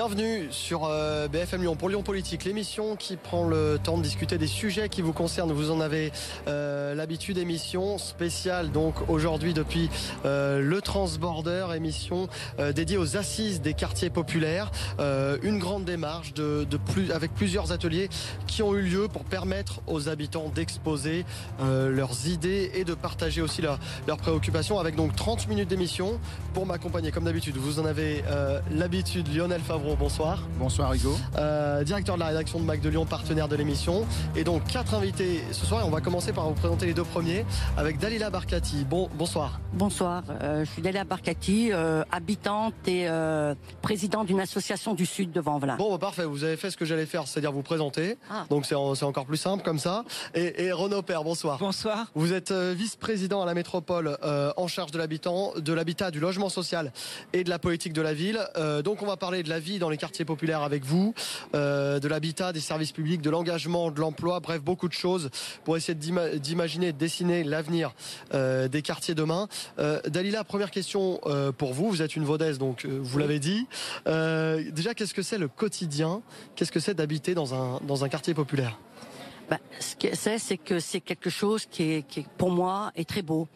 Bienvenue sur euh, BFM Lyon pour Lyon Politique, l'émission qui prend le temps de discuter des sujets qui vous concernent. Vous en avez euh, l'habitude, émission spéciale donc aujourd'hui depuis euh, le Transborder, émission dédiée aux assises des quartiers populaires. une grande démarche avec plusieurs ateliers qui ont eu lieu pour permettre aux habitants d'exposer leurs idées et de partager aussi leurs préoccupations avec donc 30 minutes d'émission pour m'accompagner comme d'habitude. Vous en avez l'habitude, Lionel Favreau bonsoir. Bonsoir Hugo. Euh, directeur de la rédaction de Mac de Lyon, partenaire de l'émission. Et donc quatre invités ce soir. Et on va commencer par vous présenter les deux premiers avec Dalila Barkati. Bon, bonsoir. Bonsoir, euh, je suis Dalila Barkati, euh, habitante et présidente d'une association du Sud de Vanvelin. Bon, bah, parfait, vous avez fait ce que j'allais faire, c'est-à-dire vous présenter. Ah. Donc c'est encore plus simple comme ça. Et, et Renaud Père, bonsoir. Bonsoir. Vous êtes vice-président à la métropole en charge de l'habitant, de l'habitat, du logement social et de la politique de la ville. donc on va parler de la vie dans les quartiers populaires avec vous, euh, de l'habitat, des services publics, de l'engagement, de l'emploi, bref, beaucoup de choses pour essayer d'imaginer, de dessiner l'avenir euh, des quartiers demain. Euh, Dalila, première question pour vous. Vous êtes une Vaudaise, donc vous l'avez dit. déjà, qu'est-ce que c'est le quotidien? Qu'est-ce que c'est d'habiter dans un, dans un quartier populaire? Bah, ce que c'est, c'est que c'est quelque chose qui est, qui pour moi est très beau.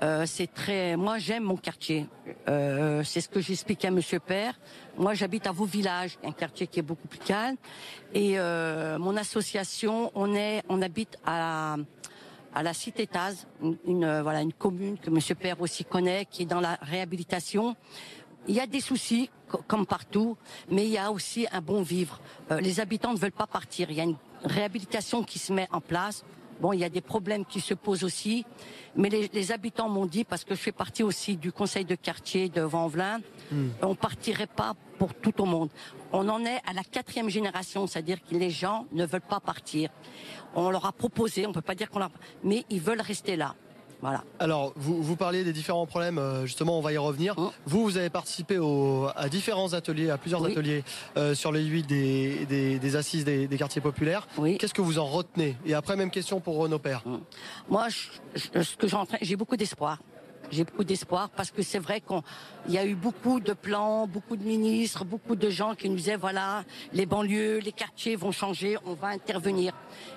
Euh, c'est très, moi j'aime mon quartier. Euh, c'est ce que j'expliquais à Monsieur Père. Moi j'habite à vos villages, un quartier qui est beaucoup plus calme. Et euh, mon association, on est, on habite à à la Cité Taz, une, une, voilà une commune que Monsieur Père aussi connaît, qui est dans la réhabilitation. Il y a des soucis, comme partout, mais il y a aussi un bon vivre. Euh, les habitants ne veulent pas partir. Il y a une réhabilitation qui se met en place. Bon, il y a des problèmes qui se posent aussi, mais les, habitants m'ont dit, parce que je fais partie aussi du conseil de quartier de Vanvelin, hmm. on partirait pas pour tout au monde. On en est à la quatrième génération, c'est-à-dire que les gens ne veulent pas partir. On leur a proposé, on peut pas dire qu'on leur, mais ils veulent rester là. Alors, vous, vous parliez des différents problèmes, euh, justement, on va y revenir. Hein vous, vous avez participé à différents ateliers, à plusieurs ateliers euh, sur les huit des, assises des, quartiers populaires. Qu'est-ce que vous en retenez? Et après, même question pour Renaud Père. Hein Moi, ce que j'ai beaucoup d'espoir. J'ai beaucoup d'espoir parce que c'est vrai qu'il y a eu beaucoup de plans, beaucoup de ministres, beaucoup de gens qui nous disaient voilà, les banlieues, les quartiers vont changer, on va intervenir.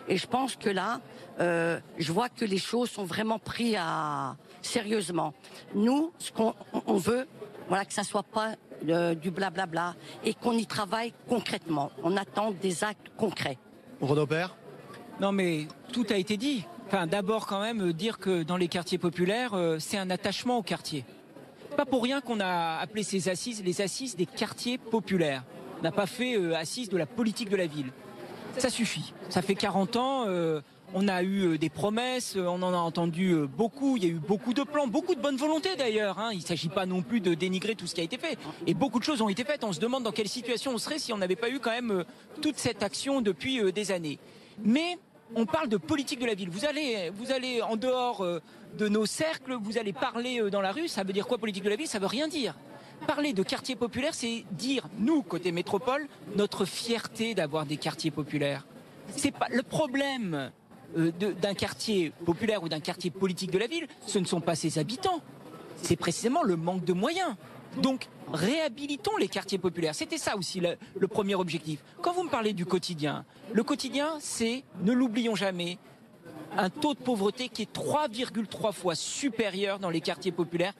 Et je pense que là, euh, je vois que les choses sont vraiment prises à sérieusement. Nous, ce qu'on on veut, voilà, que ça soit pas euh, du blablabla et qu'on y travaille concrètement. On attend des actes concrets. Renaud Père? Non, mais tout a été dit. D'abord quand même euh, dire que dans les quartiers populaires, euh, c'est un attachement au quartier. Pas pour rien qu'on a appelé ces assises les assises des quartiers populaires. On n'a pas fait euh, assises de la politique de la ville. Ça suffit. Ça fait 40 ans. on a eu des promesses, on en a entendu beaucoup, il y a eu beaucoup de plans, beaucoup de bonne volonté d'ailleurs. Hein. Il ne s'agit pas non plus de dénigrer tout ce qui a été fait. Et beaucoup de choses ont été faites. On se demande dans quelle situation on serait si on n'avait pas eu quand même toute cette action depuis des années. Mais on parle de politique de la ville. Vous allez, vous allez en dehors euh, de nos cercles, vous allez parler euh, dans la rue. Ça veut dire quoi politique de la ville? Ça veut rien dire. Parler de quartier populaire, c'est dire, nous, côté métropole, notre fierté d'avoir des quartiers populaires. C'est pas le problème euh, d'un quartier populaire ou d'un quartier politique de la ville. Ce ne sont pas ses habitants. C'est précisément le manque de moyens. Donc, réhabilitons les quartiers populaires. C'était ça aussi le, premier objectif. Quand vous me parlez du quotidien, le quotidien, c'est, ne l'oublions jamais, un taux de pauvreté qui est 3,3 fois supérieur dans les quartiers populaires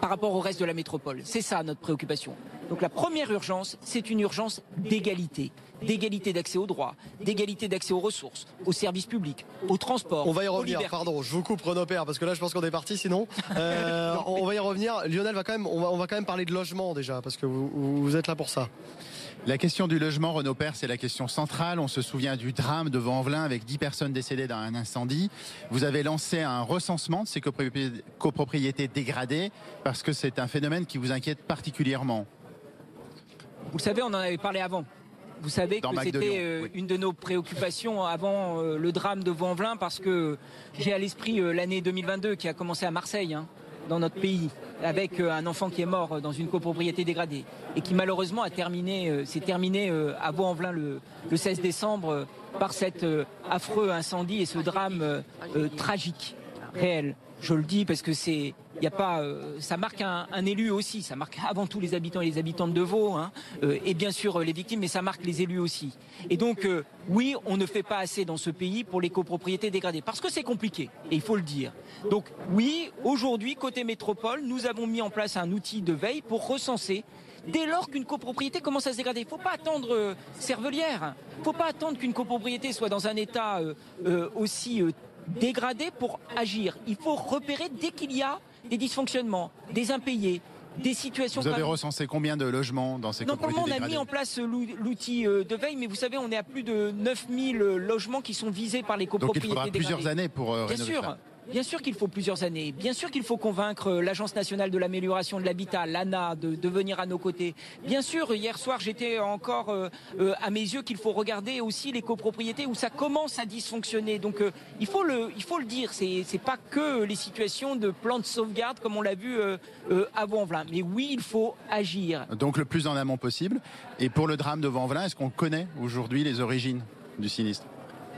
par rapport au reste de la métropole. C'est ça notre préoccupation. Donc la première urgence, c'est une urgence d'égalité. D'égalité d'accès aux droits, d'égalité d'accès aux ressources, aux services publics, aux transports. On va y revenir, pardon, je vous coupe Renaud Père, parce que là je pense qu'on est parti sinon. Euh, on va y revenir. Lionel, va quand même, on, va, on va quand même parler de logement déjà, parce que vous, vous êtes là pour ça. La question du logement, Renaud Père, c'est la question centrale. On se souvient du drame de Vanvelin avec 10 personnes décédées dans un incendie. Vous avez lancé un recensement de ces copropriétés dégradées parce que c'est un phénomène qui vous inquiète particulièrement. Vous le savez, on en avait parlé avant. Vous savez que c'était euh, une de nos préoccupations avant euh, le drame de Vanvelin parce que j'ai à l'esprit euh, l'année 2022 qui a commencé à Marseille. Hein dans notre pays avec un enfant qui est mort dans une copropriété dégradée et qui malheureusement a terminé, s'est terminé à Vaux-en-Velin le, 16 décembre par cet affreux incendie et ce drame tragique, réel. Je le dis parce que c'est y a pas, euh, ça marque un, élu aussi, ça marque avant tout les habitants et les habitantes de Vaud, hein, euh, et bien sûr euh, les victimes, mais ça marque les élus aussi. Et donc, oui, on ne fait pas assez dans ce pays pour les copropriétés dégradées, parce que c'est compliqué, et il faut le dire. Donc, oui, aujourd'hui, côté métropole, nous avons mis en place un outil de veille pour recenser dès lors qu'une copropriété commence à se dégrader. Il ne faut pas attendre Cervelière, il ne faut pas attendre qu'une copropriété soit dans un état aussi dégradé pour agir. Il faut repérer dès qu'il y a des dysfonctionnements, des impayés, des situations. Vous avez recensé combien de logements dans ces Non, on a mis en place l'outil euh, de veille, mais vous savez, on est à plus de 9000 logements qui sont visés par les copropriétés. Donc il faudra plusieurs années pour euh, Bien sûr. Bien sûr qu'il faut plusieurs années. Bien sûr qu'il faut convaincre l'Agence nationale de l'amélioration de l'habitat, l'ANA, de, venir à nos côtés. Bien sûr, hier soir, j'étais encore euh, euh, à mes yeux qu'il faut regarder aussi les copropriétés où ça commence à dysfonctionner. Donc euh, il faut le, il faut le dire. C'est, pas que les situations de plan de sauvegarde comme on l'a vu à Vanvelin. Mais oui, il faut agir. Donc le plus en amont possible. Et pour le drame de Vanvelin, est-ce qu'on connaît aujourd'hui les origines du sinistre?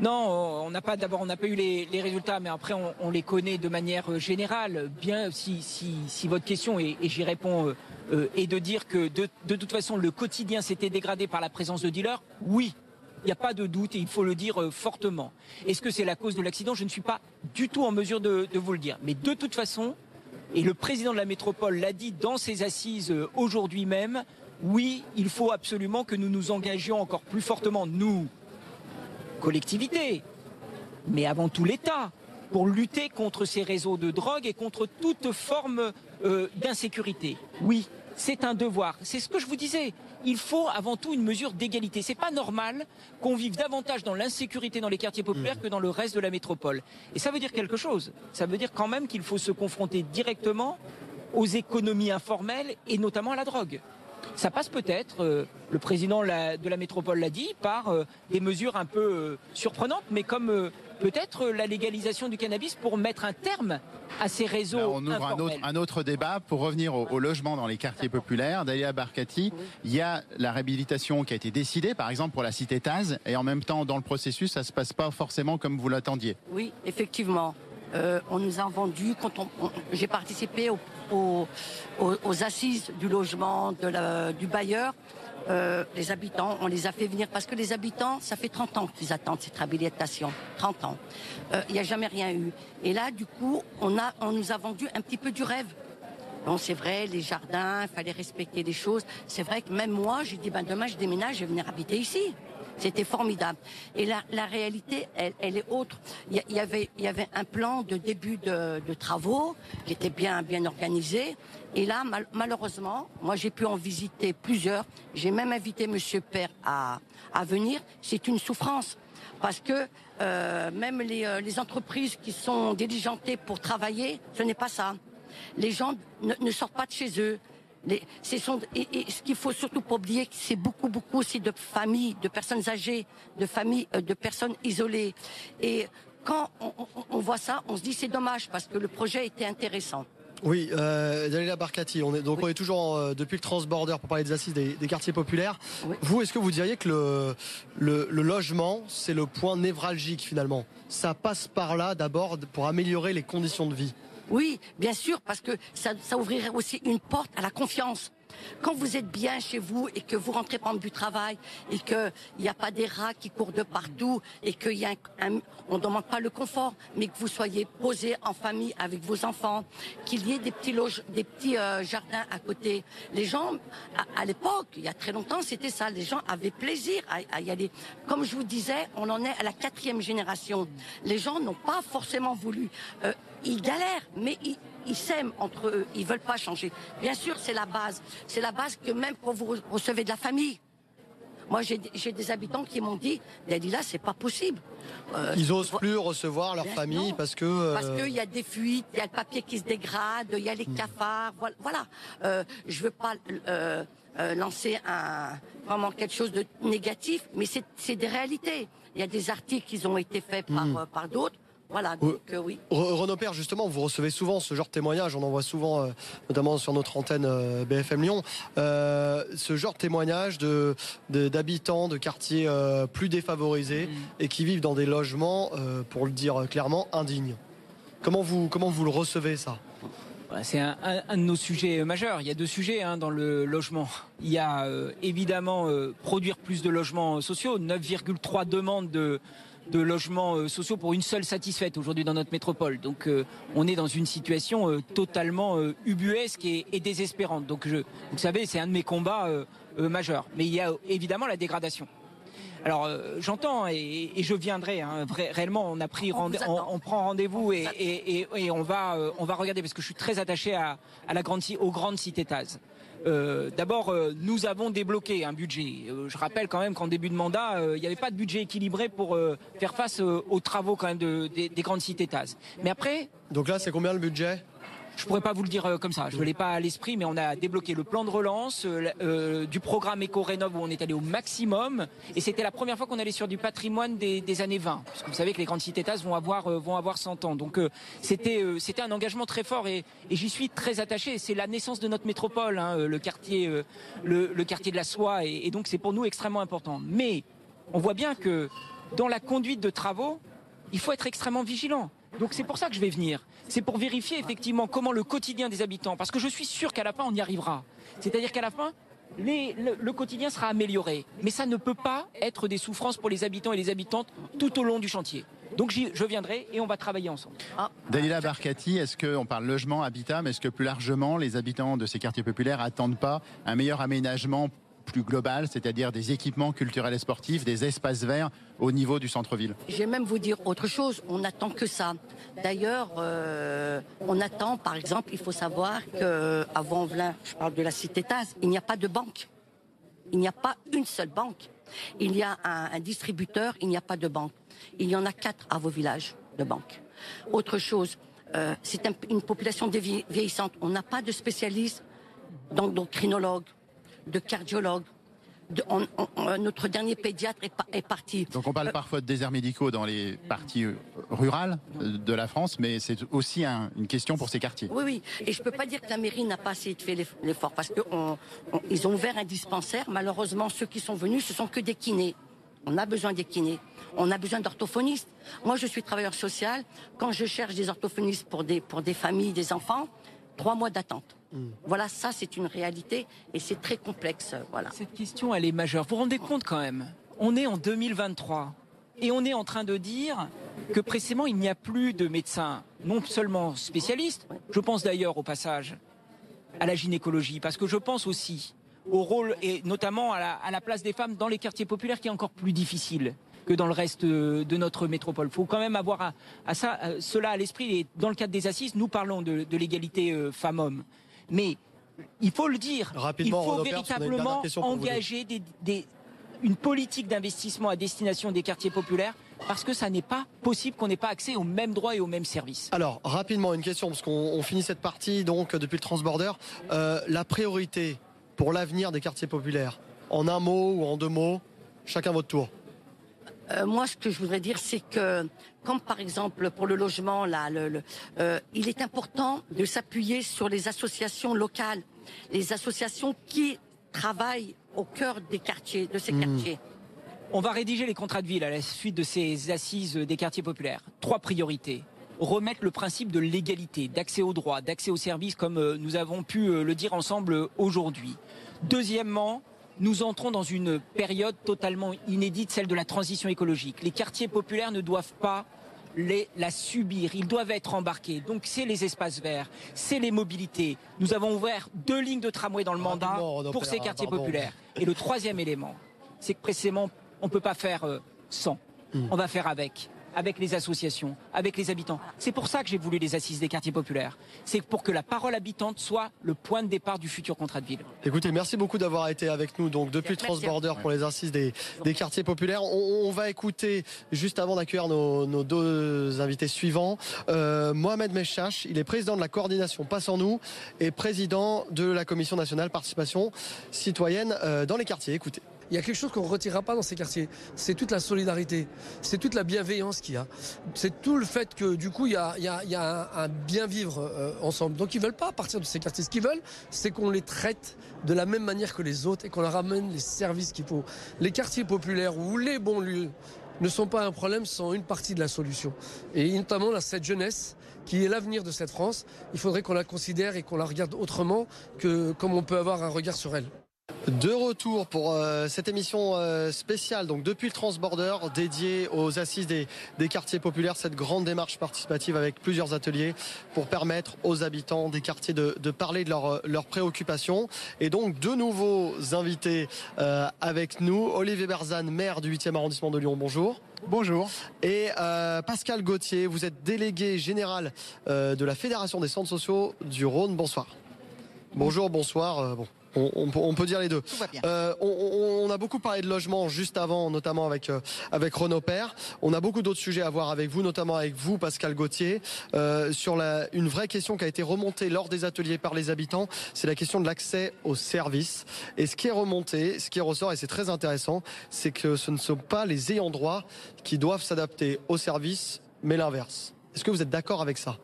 Non, on n'a pas. D'abord, on n'a pas eu les, résultats, mais après, on, les connaît de manière euh, générale. Bien, si, si, votre question et, j'y réponds euh, euh, est de dire que de, toute façon le quotidien s'était dégradé par la présence de dealers, oui. Il n'y a pas de doute et il faut le dire fortement. Est-ce que c'est la cause de l'accident? Je ne suis pas du tout en mesure de, de vous le dire. Mais de toute façon, et le président de la métropole l'a dit dans ses assises aujourd'hui même, oui, il faut absolument que nous nous engagions encore plus fortement, nous, collectivités, mais avant tout l'État, pour lutter contre ces réseaux de drogue et contre toute forme euh, d'insécurité. Oui, c'est un devoir. C'est ce que je vous disais. Il faut avant tout une mesure d'égalité. C'est pas normal qu'on vive davantage dans l'insécurité dans les quartiers populaires que dans le reste de la métropole. Et ça veut dire quelque chose. Ça veut dire quand même qu'il faut se confronter directement aux économies informelles et notamment à la drogue. Ça passe peut-être, euh, le président de la métropole l'a dit, par euh, des mesures un peu euh, surprenantes, mais comme peut-être la légalisation du cannabis pour mettre un terme à ces réseaux. on ouvre un autre, débat pour revenir au, logement dans les quartiers populaires. Dalia Barkati, il y a la réhabilitation qui a été décidée, par exemple pour la cité Taz, et en même temps dans le processus, ça se passe pas forcément comme vous l'attendiez. Oui, effectivement. On nous a vendu, quand j'ai participé au aux, assises du logement, du bailleur. Euh, les habitants, on les a fait venir parce que les habitants, ça fait 30 ans qu'ils attendent cette réhabilitation. 30 ans. Euh, il n'y a jamais rien eu. Et là, du coup, on, a, on nous a vendu un petit peu du rêve. Bon, c'est vrai, les jardins, il fallait respecter les choses. C'est vrai que même moi, j'ai dit, ben demain, je déménage, je vais venir habiter ici. C'était formidable. Et la, la réalité, elle, est autre. Il y, avait, un plan de début de, travaux qui était bien, bien organisé. Et là, malheureusement, moi, j'ai pu en visiter plusieurs. J'ai même invité Monsieur Père à, venir. C'est une souffrance parce que euh, même les, euh, les, entreprises qui sont diligentées pour travailler, ce n'est pas ça. Les gens ne sortent pas de chez eux sont, et, ce qu'il faut surtout pas oublier, c'est beaucoup, beaucoup aussi de familles, de personnes âgées, de familles, euh, de personnes isolées. Et quand on, voit ça, on se dit c'est dommage parce que le projet était intéressant. Oui, euh, Dalila Barkati, on est, donc on est toujours euh, depuis le transborder pour parler des assises des, quartiers populaires. Vous, est-ce que vous diriez que le, le, le logement, c'est le point névralgique finalement? Ça passe par là d'abord pour améliorer les conditions de vie oui, bien sûr, parce que ça, ouvrirait aussi une porte à la confiance. Quand vous êtes bien chez vous et que vous rentrez prendre du travail et qu'il n'y a pas des rats qui courent de partout et qu'il y a un, on ne demande pas le confort, mais que vous soyez posé en famille avec vos enfants, qu'il y ait des petits loges, des petits euh, jardins à côté. Les gens, à, l'époque, il y a très longtemps, c'était ça. Les gens avaient plaisir à, y aller. Comme je vous disais, on en est à la quatrième génération. Les gens n'ont pas forcément voulu. Euh, ils galèrent, mais ils, ils s'aiment entre eux, ils veulent pas changer. Bien sûr, c'est la base. C'est la base que même quand vous recevez de la famille. Moi, j'ai des habitants qui m'ont dit, là, c'est pas possible. Euh, ils osent plus recevoir leur famille parce que euh, parce qu'il y a des fuites, il y a le papier qui se dégrade, il y a les hmm. cafards, voilà. Euh, je veux pas euh, lancer un vraiment quelque chose de négatif, mais c'est des réalités. Il y a des articles qui ont été faits par hmm. par d'autres. Voilà, donc euh, oui. Renaud Père, justement, vous recevez souvent ce genre de témoignages, on en voit souvent, euh, notamment sur notre antenne euh, BFM Lyon, ce genre de témoignages de, d'habitants de, quartiers plus défavorisés mm. et qui vivent dans des logements, pour le dire clairement, indignes. Comment vous, comment vous le recevez ça? C'est un, de nos sujets majeurs. Il y a deux sujets hein, dans le logement. Il y a évidemment produire plus de logements sociaux, 9,3 demandes de, de logements euh, sociaux pour une seule satisfaite aujourd'hui dans notre métropole. Donc euh, on est dans une situation euh, totalement ubuesque et, désespérante. Donc je, vous savez, c'est un de mes combats majeurs. Mais il y a évidemment la dégradation. Alors j'entends et, je viendrai. Hein, réellement, on a pris on, prend rendez-vous et, on va on va regarder parce que je suis très attaché à, la grande aux grandes cités. Euh, d'abord, euh, nous avons débloqué un budget. Euh, je rappelle quand même qu'en début de mandat, il n'y avait pas de budget équilibré pour faire face aux travaux des, des grandes cités. Mais après. Donc là, c'est combien le budget? Je pourrais pas vous le dire euh, comme ça. Je l'ai pas à l'esprit, mais on a débloqué le plan de relance euh, euh, du programme Éco-Rénov où on est allé au maximum. Et c'était la première fois qu'on allait sur du patrimoine des, années 20. Parce que vous savez que les grandes cités TAS vont avoir, vont avoir 100 ans. Donc c'était c'était un engagement très fort et, j'y suis très attaché. C'est la naissance de notre métropole, hein, le, quartier, le, quartier de la soie. et donc c'est pour nous extrêmement important. Mais on voit bien que dans la conduite de travaux, il faut être extrêmement vigilant. Donc c'est pour ça que je vais venir. C'est pour vérifier effectivement comment le quotidien des habitants, parce que je suis sûr qu'à la fin on y arrivera. C'est-à-dire qu'à la fin, le, quotidien sera amélioré. Mais ça ne peut pas être des souffrances pour les habitants et les habitantes tout au long du chantier. Donc je viendrai et on va travailler ensemble. Ah. Dalila Barkati, est-ce qu'on parle logement, habitat, mais est-ce que plus largement les habitants de ces quartiers populaires attendent pas un meilleur aménagement plus global, c'est-à-dire des équipements culturels et sportifs, des espaces verts au niveau du centre-ville. Je vais même vous dire autre chose, on n'attend que ça. D'ailleurs, euh, on attend, par exemple, il faut savoir qu'à Vanvelin, je parle de la cité Taz, il n'y a pas de banque. Il n'y a pas une seule banque. Il y a un, distributeur, il n'y a pas de banque. Il y en a quatre à vos villages de banques. Autre chose, euh, c'est une population vieillissante. On n'a pas de spécialistes d'endocrinologues, de cardiologues. notre dernier pédiatre est, parti. Donc on parle euh, parfois de déserts médicaux dans les parties euh, rurales euh, de la France, mais c'est aussi une question pour ces quartiers. Oui, oui. Et je ne peux pas dire que la mairie n'a pas assez fait l'effort, parce qu'ils ont ouvert un dispensaire. Malheureusement, ceux qui sont venus, ce sont que des kinés. On a besoin des kinés. On a besoin d'orthophonistes. Moi, je suis travailleur social. Quand je cherche des orthophonistes pour des, pour des familles, des enfants, trois mois d'attente. Voilà, ça c'est une réalité et c'est très complexe. Voilà. Cette question, elle est majeure. Vous vous rendez compte quand même On est en 2023 et on est en train de dire que précisément il n'y a plus de médecins, non seulement spécialistes, je pense d'ailleurs au passage à la gynécologie, parce que je pense aussi au rôle et notamment à la, place des femmes dans les quartiers populaires qui est encore plus difficile que dans le reste de notre métropole. Il faut quand même avoir à, ça, cela à l'esprit. Et dans le cadre des assises, nous parlons de, l'égalité euh, femmes-hommes. Mais il faut le dire, il faut véritablement engager une politique d'investissement à destination des quartiers populaires parce que ça n'est pas possible qu'on n'ait pas accès aux mêmes droits et aux mêmes services. Alors, rapidement, une question, parce qu'on finit cette partie donc depuis le transborder. Euh, la priorité pour l'avenir des quartiers populaires, en un mot ou en deux mots, chacun votre tour. Euh, moi, ce que je voudrais dire, c'est que, comme par exemple pour le logement, là, le, euh, il est important de s'appuyer sur les associations locales, les associations qui travaillent au cœur des quartiers, de ces hmm. quartiers. On va rédiger les contrats de ville à la suite de ces assises des quartiers populaires. Trois priorités. remettre le principe de l'égalité, d'accès aux droits, d'accès aux services, comme euh, nous avons pu le dire ensemble aujourd'hui. Deuxièmement, nous entrons dans une période totalement inédite, celle de la transition écologique. Les quartiers populaires ne doivent pas les, la subir, ils doivent être embarqués. Donc c'est les espaces verts, c'est les mobilités. Nous avons ouvert deux lignes de tramway dans le mandat pour ces quartiers populaires. Et le troisième élément, c'est que précisément, on ne peut pas faire euh, sans. On va faire avec avec les associations, avec les habitants. C'est pour ça que j'ai voulu les assises des quartiers populaires. C'est pour que la parole habitante soit le point de départ du futur contrat de ville. Écoutez, merci beaucoup d'avoir été avec nous donc depuis. Transborder pour les assises des, des quartiers populaires. On, on va écouter juste avant d'accueillir nos, nos deux invités suivants, euh, Mohamed Meshash, il est président de la coordination Passe en nous et président de la commission nationale participation citoyenne euh, dans les quartiers. Écoutez. Il y a quelque chose qu'on ne retirera pas dans ces quartiers. C'est toute la solidarité. C'est toute la bienveillance qu'il y a. C'est tout le fait que, du coup, il y a, un, bien vivre euh, ensemble. Donc, ils veulent pas partir de ces quartiers. Ce qu'ils veulent, c'est qu'on les traite de la même manière que les autres et qu'on leur amène les services qu'il faut. Les quartiers populaires ou les bons lieux ne sont pas un problème, sont une partie de la solution. Et notamment, cette jeunesse qui est l'avenir de cette France, il faudrait qu'on la considère et qu'on la regarde autrement que comme on peut avoir un regard sur elle. De retour pour euh, cette émission euh, spéciale, donc depuis le Transborder, dédiée aux assises des, des quartiers populaires, cette grande démarche participative avec plusieurs ateliers pour permettre aux habitants des quartiers de, de parler de leurs leurs préoccupations. Et donc deux nouveaux invités euh, avec nous, Olivier Berzane, maire du 8e arrondissement de Lyon, bonjour. Bonjour. Et euh, Pascal Gauthier, vous êtes délégué général euh, de la Fédération des centres sociaux du Rhône, bonsoir. Bonjour, bonsoir, euh, bon. On, on peut- on peut dire les deux. Euh, on, on- on a beaucoup parlé de logement juste avant, notamment avec euh, avec Renaud Père. On a beaucoup d'autres sujets à voir avec vous, notamment avec vous, Pascal Gauthier, euh, sur la, une vraie question qui a été remontée lors des ateliers par les habitants. C'est la question de l'accès aux services. Et ce qui est remonté, ce qui ressort, et c'est très intéressant, c'est que ce ne sont pas les ayants droit qui doivent s'adapter aux services, mais l'inverse. Est-ce que vous êtes d'accord avec ça?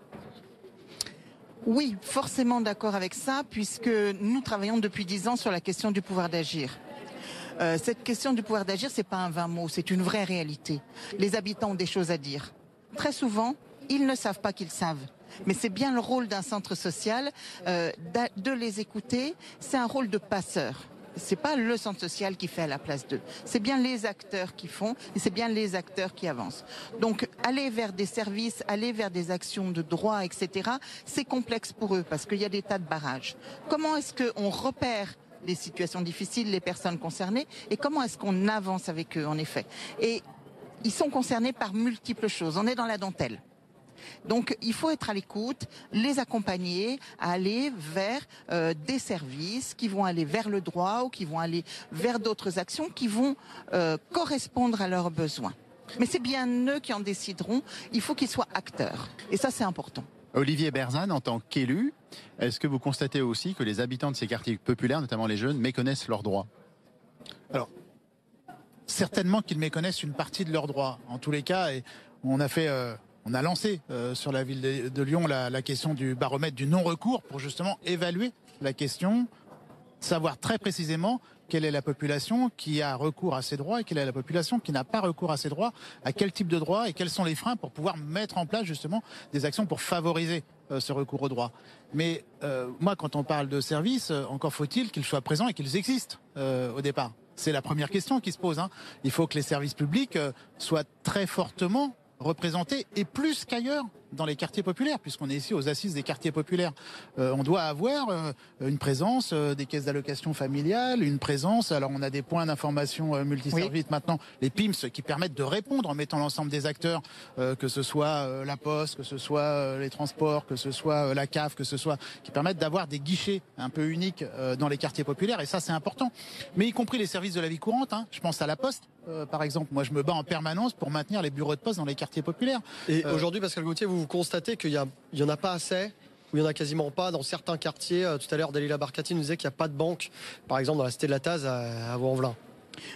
Oui, forcément d'accord avec ça, puisque nous travaillons depuis dix ans sur la question du pouvoir d'agir. Euh, cette question du pouvoir d'agir, c'est pas un vain mot, c'est une vraie réalité. Les habitants ont des choses à dire. Très souvent, ils ne savent pas qu'ils savent. Mais c'est bien le rôle d'un centre social euh, de les écouter. C'est un rôle de passeur. C'est pas le centre social qui fait à la place d'eux. C'est bien les acteurs qui font et c'est bien les acteurs qui avancent. Donc aller vers des services, aller vers des actions de droit, etc. C'est complexe pour eux parce qu'il y a des tas de barrages. Comment est-ce qu'on repère les situations difficiles, les personnes concernées et comment est-ce qu'on avance avec eux en effet? Et ils sont concernés par multiples choses. On est dans la dentelle. Donc il faut être à l'écoute, les accompagner, à aller vers euh, des services qui vont aller vers le droit ou qui vont aller vers d'autres actions qui vont euh, correspondre à leurs besoins. Mais c'est bien eux qui en décideront. Il faut qu'ils soient acteurs. Et ça, c'est important. Olivier Berzane, en tant qu'élu, est-ce que vous constatez aussi que les habitants de ces quartiers populaires, notamment les jeunes, méconnaissent leurs droits? Certainement qu'ils méconnaissent une partie de leurs droits. En tous les cas, et on a fait, euh, on a lancé euh, sur la ville de, Lyon la, question du baromètre du non-recours pour justement évaluer la question, savoir très précisément quelle est la population qui a recours à ses droits et quelle est la population qui n'a pas recours à ses droits, à quel type de droits et quels sont les freins pour pouvoir mettre en place justement des actions pour favoriser euh, ce recours aux droits. Mais euh, moi, quand on parle de services, euh, encore faut-il qu'ils soient présents et qu'ils existent euh, au départ. C'est la première question qui se pose. hein. Il faut que les services publics soient très fortement représentés et plus qu'ailleurs dans les quartiers populaires, puisqu'on est ici aux assises des quartiers populaires. Euh, on doit avoir euh, une présence euh, des caisses d'allocation familiale, une présence. Alors on a des points d'information euh, multiservices maintenant, les PIMS, qui permettent de répondre en mettant l'ensemble des acteurs, euh, que ce soit euh, la Poste, que ce soit euh, les transports, que ce soit euh, la CAF, que ce soit, qui permettent d'avoir des guichets un peu uniques euh, dans les quartiers populaires. Et ça, c'est important. Mais y compris les services de la vie courante. hein. Je pense à la Poste, euh, par exemple. Moi, je me bats en permanence pour maintenir les bureaux de poste dans les quartiers populaires. Et Euh, aujourd'hui, Pascal Gauthier, vous, vous constatez qu'il y, a- il y en a pas assez ou il y en a quasiment pas dans certains quartiers. Euh, Tout à l'heure, Dalila Barkati nous disait qu'il n'y a pas de banque, par exemple dans la cité de la Taz à.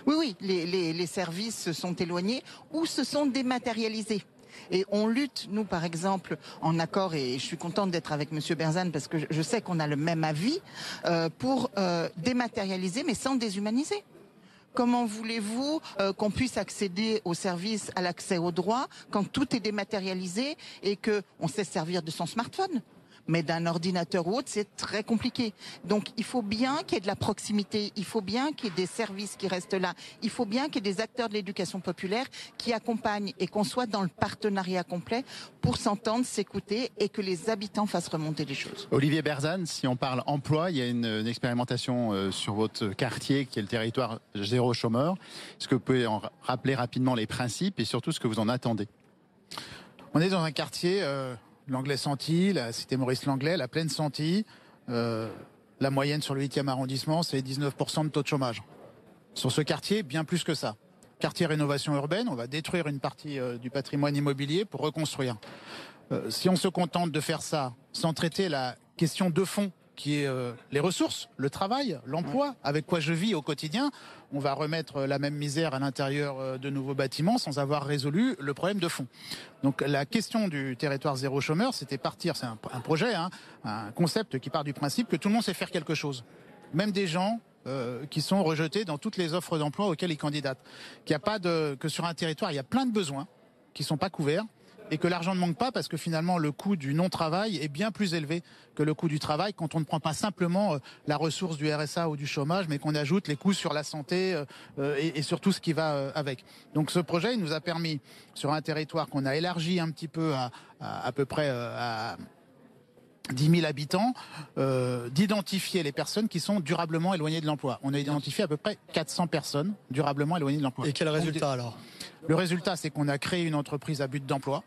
Oui, oui, les, services se sont éloignés ou se sont dématérialisés. Et on lutte, nous par exemple, en accord, et je suis contente d'être avec Monsieur Berzane parce que je- je sais qu'on a le même avis, euh, pour euh, dématérialiser mais sans déshumaniser. Comment voulez-vous euh, qu'on puisse accéder aux services, à l'accès aux droits, quand tout est dématérialisé et que on sait servir de son smartphone? Mais d'un ordinateur ou autre, c'est très compliqué. Donc il faut bien qu'il y ait de la proximité, il faut bien qu'il y ait des services qui restent là, il faut bien qu'il y ait des acteurs de l'éducation populaire qui accompagnent et qu'on soit dans le partenariat complet pour s'entendre, s'écouter et que les habitants fassent remonter les choses. Olivier Berzane, si on parle emploi, il y a une, une expérimentation euh, sur votre quartier qui est le territoire zéro chômeur. Est-ce que vous pouvez en rappeler rapidement les principes et surtout ce que vous en attendez? On est dans un quartier euh, l'Anglais Santi, la cité Maurice Langlais, la plaine Santi. Euh, la moyenne sur le 8e arrondissement, c'est 19% de taux de chômage. Sur ce quartier, bien plus que ça. Quartier rénovation urbaine, on va détruire une partie euh, du patrimoine immobilier pour reconstruire. Euh, si on se contente de faire ça sans traiter la question de fond qui est euh, les ressources, le travail, l'emploi, avec quoi je vis au quotidien. On va remettre la même misère à l'intérieur euh, de nouveaux bâtiments sans avoir résolu le problème de fond. Donc la question du territoire zéro chômeur, c'était partir, c'est un, un, projet, hein, un concept qui part du principe que tout le monde sait faire quelque chose. Même des gens euh, qui sont rejetés dans toutes les offres d'emploi auxquelles ils candidatent. Qu'il y a pas de, que sur un territoire, il y a plein de besoins qui sont pas couverts et que l'argent ne manque pas parce que finalement le coût du non-travail est bien plus élevé que le coût du travail quand on ne prend pas simplement euh, la ressource du RSA ou du chômage, mais qu'on ajoute les coûts sur la santé euh, euh, et, sur tout ce qui va avec. Donc ce projet, il nous a permis, sur un territoire qu'on a élargi un petit peu à à, à peu près à 10 000 habitants, euh, d'identifier les personnes qui sont durablement éloignées de l'emploi. On a identifié à peu près 400 personnes durablement éloignées de l'emploi. Et quel résultat alors? Le résultat, c'est qu'on a créé une entreprise à but d'emploi.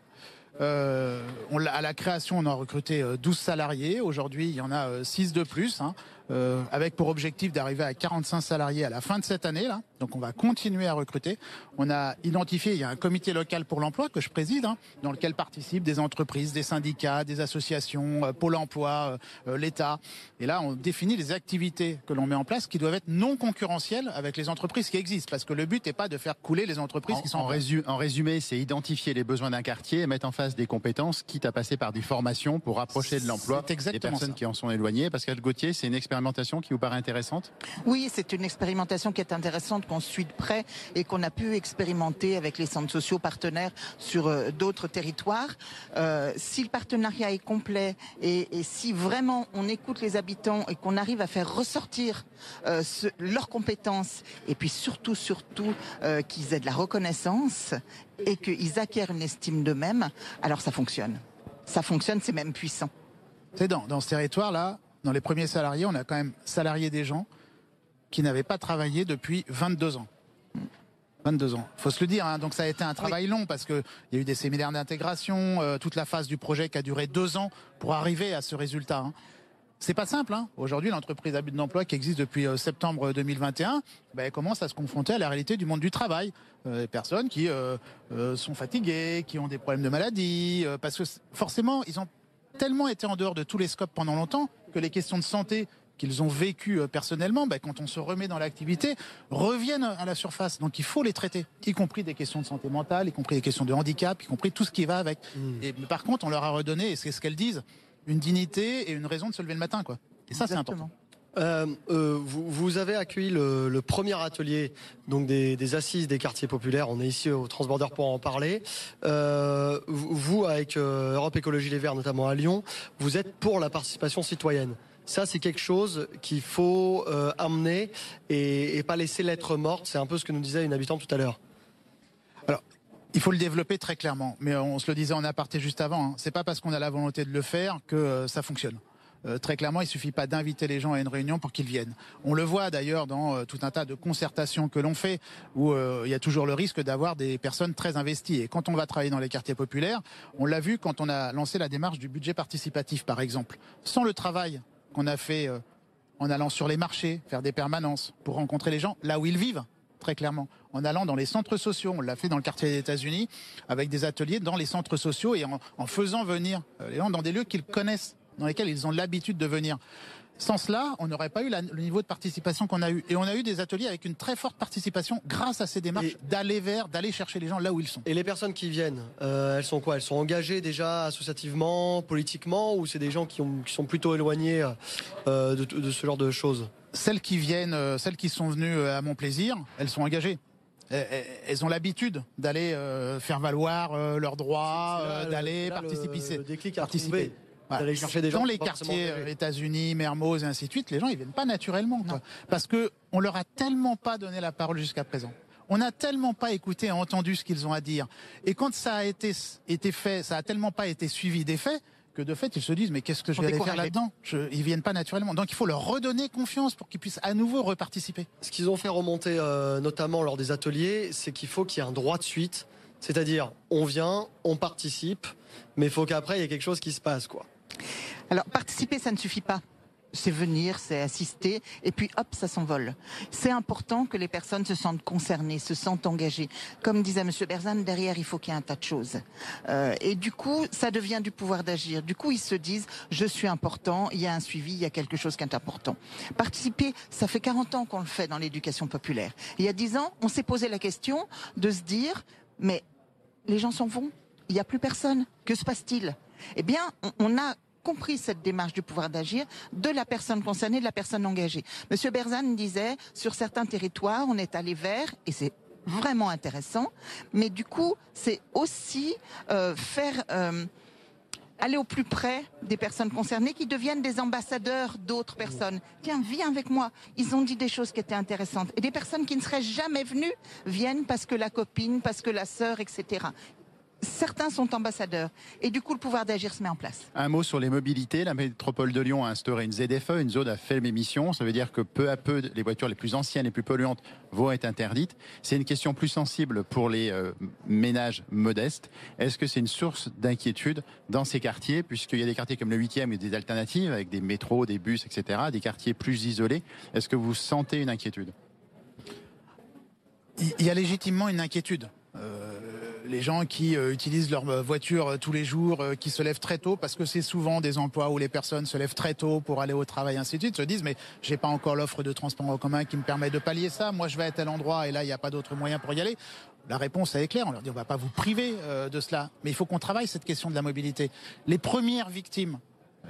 Euh, on, à la création, on a recruté 12 salariés. Aujourd'hui, il y en a 6 de plus, hein, euh, avec pour objectif d'arriver à 45 salariés à la fin de cette année. Là. Donc, on va continuer à recruter. On a identifié, il y a un comité local pour l'emploi que je préside, hein, dans lequel participent des entreprises, des syndicats, des associations, euh, Pôle emploi, euh, l'État. Et là, on définit les activités que l'on met en place qui doivent être non concurrentielles avec les entreprises qui existent. Parce que le but n'est pas de faire couler les entreprises en, qui sont en, résu en résumé, c'est identifier les besoins d'un quartier et mettre en face des compétences, quitte à passer par des formations pour rapprocher de l'emploi des personnes ça. qui en sont éloignées. Pascal Gauthier, c'est une expérimentation qui vous paraît intéressante? Oui, c'est une expérimentation qui est intéressante, qu'on suit de près et qu'on a pu expérimenter avec les centres sociaux partenaires sur euh, d'autres territoires. Euh, si le partenariat est complet et, et, si vraiment on écoute les habitants et qu'on arrive à faire ressortir euh, ce, leurs compétences et puis surtout, surtout qu'ils aient de la reconnaissance et qu'ils acquièrent une estime d'eux-mêmes, alors ça fonctionne. Ça fonctionne, c'est même puissant. C'est dans, dans ce territoire-là, dans les premiers salariés, on a quand même salarié des gens qui n'avaient pas travaillé depuis 22 ans. 22 ans. Faut se le dire. Hein. Donc ça a été un travail long parce que il y a eu des séminaires d'intégration, euh, toute la phase du projet qui a duré deux ans pour arriver à ce résultat. Hein. C'est pas simple. Hein. Aujourd'hui, l'entreprise à but d'emploi qui existe depuis euh, septembre 2021, ben, elle commence à se confronter à la réalité du monde du travail. Euh, des personnes qui euh, sont fatiguées, qui ont des problèmes de maladie, parce que forcément, ils ont tellement été en dehors de tous les scopes pendant longtemps que les questions de santé qu'ils ont vécues personnellement, ben, quand on se remet dans l'activité, reviennent à la surface. Donc il faut les traiter, y compris des questions de santé mentale, y compris des questions de handicap, y compris tout ce qui va avec. Mmh. Et par contre, on leur a redonné, et c'est ce qu'elles disent, une dignité et une raison de se lever le matin. Quoi. Et ça, c'est important. Euh, euh, vous, avez accueilli le, premier atelier donc des, assises des quartiers populaires. On est ici au Transborder pour en parler. Euh, vous, avec Europe Écologie Les Verts, notamment à Lyon, vous êtes pour la participation citoyenne. Ça, c'est quelque chose qu'il faut amener et, et, pas laisser lettre morte. C'est un peu ce que nous disait une habitante tout à l'heure. Alors, il faut le développer très clairement. Mais on se le disait en aparté juste avant. Hein. C'est pas parce qu'on a la volonté de le faire que ça fonctionne. Euh, très clairement, il suffit pas d'inviter les gens à une réunion pour qu'ils viennent. On le voit d'ailleurs dans euh, tout un tas de concertations que l'on fait, où euh, il y a toujours le risque d'avoir des personnes très investies. Et quand on va travailler dans les quartiers populaires, on l'a vu quand on a lancé la démarche du budget participatif, par exemple. Sans le travail qu'on a fait en allant sur les marchés, faire des permanences, pour rencontrer les gens là où ils vivent, très clairement. En allant dans les centres sociaux, on l'a fait dans le quartier des États-Unis, avec des ateliers dans les centres sociaux et en faisant venir les gens dans des lieux qu'ils connaissent dans lesquels ils ont l'habitude de venir. Sans cela, on n'aurait pas eu la- le niveau de participation qu'on a eu. Et on a eu des ateliers avec une très forte participation grâce à ces démarches d'aller vers, d'aller chercher les gens là où ils sont. Et les personnes qui viennent, euh, elles sont quoi? Elles sont engagées déjà associativement, politiquement, ou c'est des gens qui, ont- qui sont plutôt éloignés euh, de, de ce genre de choses? Celles qui viennent, euh, celles qui sont venues à mon plaisir, elles sont engagées. Elles- ont l'habitude d'aller faire valoir leurs droits, le- d'aller le- participer. Le déclic à participer. Retrouver. Voilà. D'aller chercher des gens Dans les quartiers euh, États-Unis, Mermoz et ainsi de suite, les gens ils viennent pas naturellement, quoi. parce que on leur a tellement pas donné la parole jusqu'à présent. On n'a tellement pas écouté et entendu ce qu'ils ont à dire. Et quand ça a été, été fait, ça a tellement pas été suivi des faits que de fait ils se disent mais qu'est-ce que je vais aller faire là-dedans? Ils viennent pas naturellement. Donc il faut leur redonner confiance pour qu'ils puissent à nouveau reparticiper. Ce qu'ils ont fait remonter, euh, notamment lors des ateliers, c'est qu'il faut qu'il y ait un droit de suite. C'est-à-dire, on vient, on participe, mais il faut qu'après, il y ait quelque chose qui se passe, quoi. Alors, participer, ça ne suffit pas. C'est venir, c'est assister, et puis hop, ça s'envole. C'est important que les personnes se sentent concernées, se sentent engagées. Comme disait Monsieur Berzane, derrière, il faut qu'il y ait un tas de choses. Euh, et du coup, ça devient du pouvoir d'agir. Du coup, ils se disent, je suis important, il y a un suivi, il y a quelque chose qui est important. Participer, ça fait 40 ans qu'on le fait dans l'éducation populaire. Il y a 10 ans, on s'est posé la question de se dire, mais les gens s'en vont, il n'y a plus personne, que se passe-t-il? Eh bien, on- a compris cette démarche du pouvoir d'agir de la personne concernée, de la personne engagée. Monsieur Berzane disait, sur certains territoires, on est allé vers, et c'est vraiment intéressant, mais du coup, c'est aussi euh, faire... euh, aller au plus près des personnes concernées qui deviennent des ambassadeurs d'autres personnes. Tiens, viens avec moi. Ils ont dit des choses qui étaient intéressantes. Et des personnes qui ne seraient jamais venues viennent parce que la copine, parce que la sœur, etc. Certains sont ambassadeurs. Et du coup, le pouvoir d'agir se met en place. Un mot sur les mobilités. La métropole de Lyon a instauré une ZFE, une zone à faible émission. Ça veut dire que peu à peu, les voitures les plus anciennes, les plus polluantes vont être interdites. C'est une question plus sensible pour les euh, ménages modestes. Est-ce que c'est une source d'inquiétude dans ces quartiers, puisqu'il y a des quartiers comme le 8e et des alternatives avec des métros, des bus, etc., des quartiers plus isolés. Est-ce que vous sentez une inquiétude? Il il y a légitimement une inquiétude. Euh, les gens qui euh, utilisent leur euh, voiture euh, tous les jours, euh, qui se lèvent très tôt, parce que c'est souvent des emplois où les personnes se lèvent très tôt pour aller au travail, ainsi de suite, se disent mais j'ai pas encore l'offre de transport en commun qui me permet de pallier ça. Moi, je vais à tel endroit et là, il n'y a pas d'autre moyen pour y aller. La réponse est claire. On leur dit on va pas vous priver euh, de cela, mais il faut qu'on travaille cette question de la mobilité. Les premières victimes,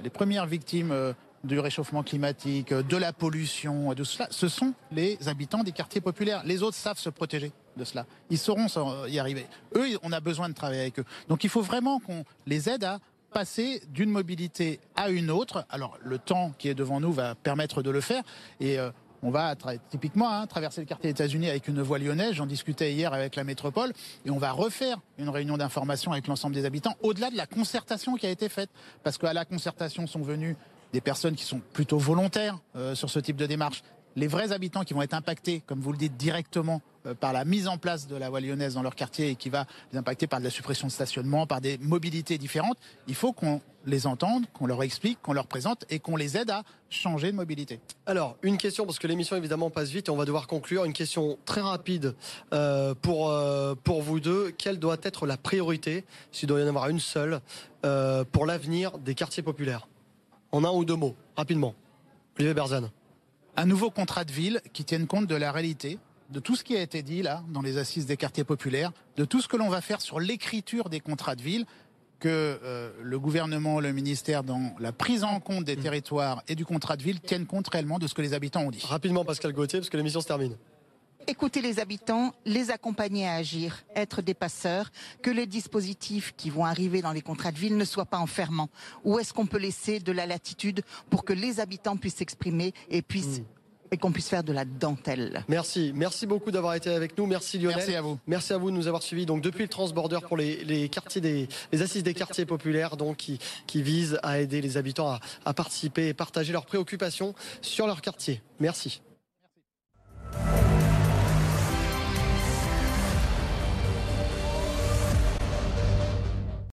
les premières victimes euh, du réchauffement climatique, euh, de la pollution, de cela, ce sont les habitants des quartiers populaires. Les autres savent se protéger de cela. Ils sauront y arriver. Eux, on a besoin de travailler avec eux. Donc il faut vraiment qu'on les aide à passer d'une mobilité à une autre. Alors le temps qui est devant nous va permettre de le faire. Et euh, on va typiquement hein, traverser le quartier des États-Unis avec une voie lyonnaise. J'en discutais hier avec la métropole. Et on va refaire une réunion d'information avec l'ensemble des habitants, au-delà de la concertation qui a été faite. Parce qu'à la concertation sont venus des personnes qui sont plutôt volontaires euh, sur ce type de démarche. Les vrais habitants qui vont être impactés, comme vous le dites, directement euh, par la mise en place de la voie lyonnaise dans leur quartier et qui va les impacter par de la suppression de stationnement, par des mobilités différentes, il faut qu'on les entende, qu'on leur explique, qu'on leur présente et qu'on les aide à changer de mobilité. Alors, une question, parce que l'émission évidemment passe vite et on va devoir conclure. Une question très rapide euh, pour, euh, pour vous deux. Quelle doit être la priorité, s'il doit y en avoir une seule, pour l'avenir des quartiers populaires? En un ou deux mots, rapidement. Olivier Berzane. Un nouveau contrat de ville qui tienne compte de la réalité, de tout ce qui a été dit là, dans les assises des quartiers populaires, de tout ce que l'on va faire sur l'écriture des contrats de ville, que euh, le gouvernement, le ministère, dans la prise en compte des territoires et du contrat de ville, tiennent compte réellement de ce que les habitants ont dit. Rapidement, Pascal Gauthier, parce que l'émission se termine. Écouter les habitants, les accompagner à agir, être des passeurs, que les dispositifs qui vont arriver dans les contrats de ville ne soient pas enfermants. Où est-ce qu'on peut laisser de la latitude pour que les habitants puissent s'exprimer et puissent et qu'on puisse faire de la dentelle? Merci, merci beaucoup d'avoir été avec nous. Merci Lionel. Merci à vous. Merci à vous de nous avoir suivis. Donc depuis le transborder pour les, les quartiers des les assises des quartiers populaires, donc qui, qui visent à aider les habitants à, à participer et partager leurs préoccupations sur leur quartier. Merci.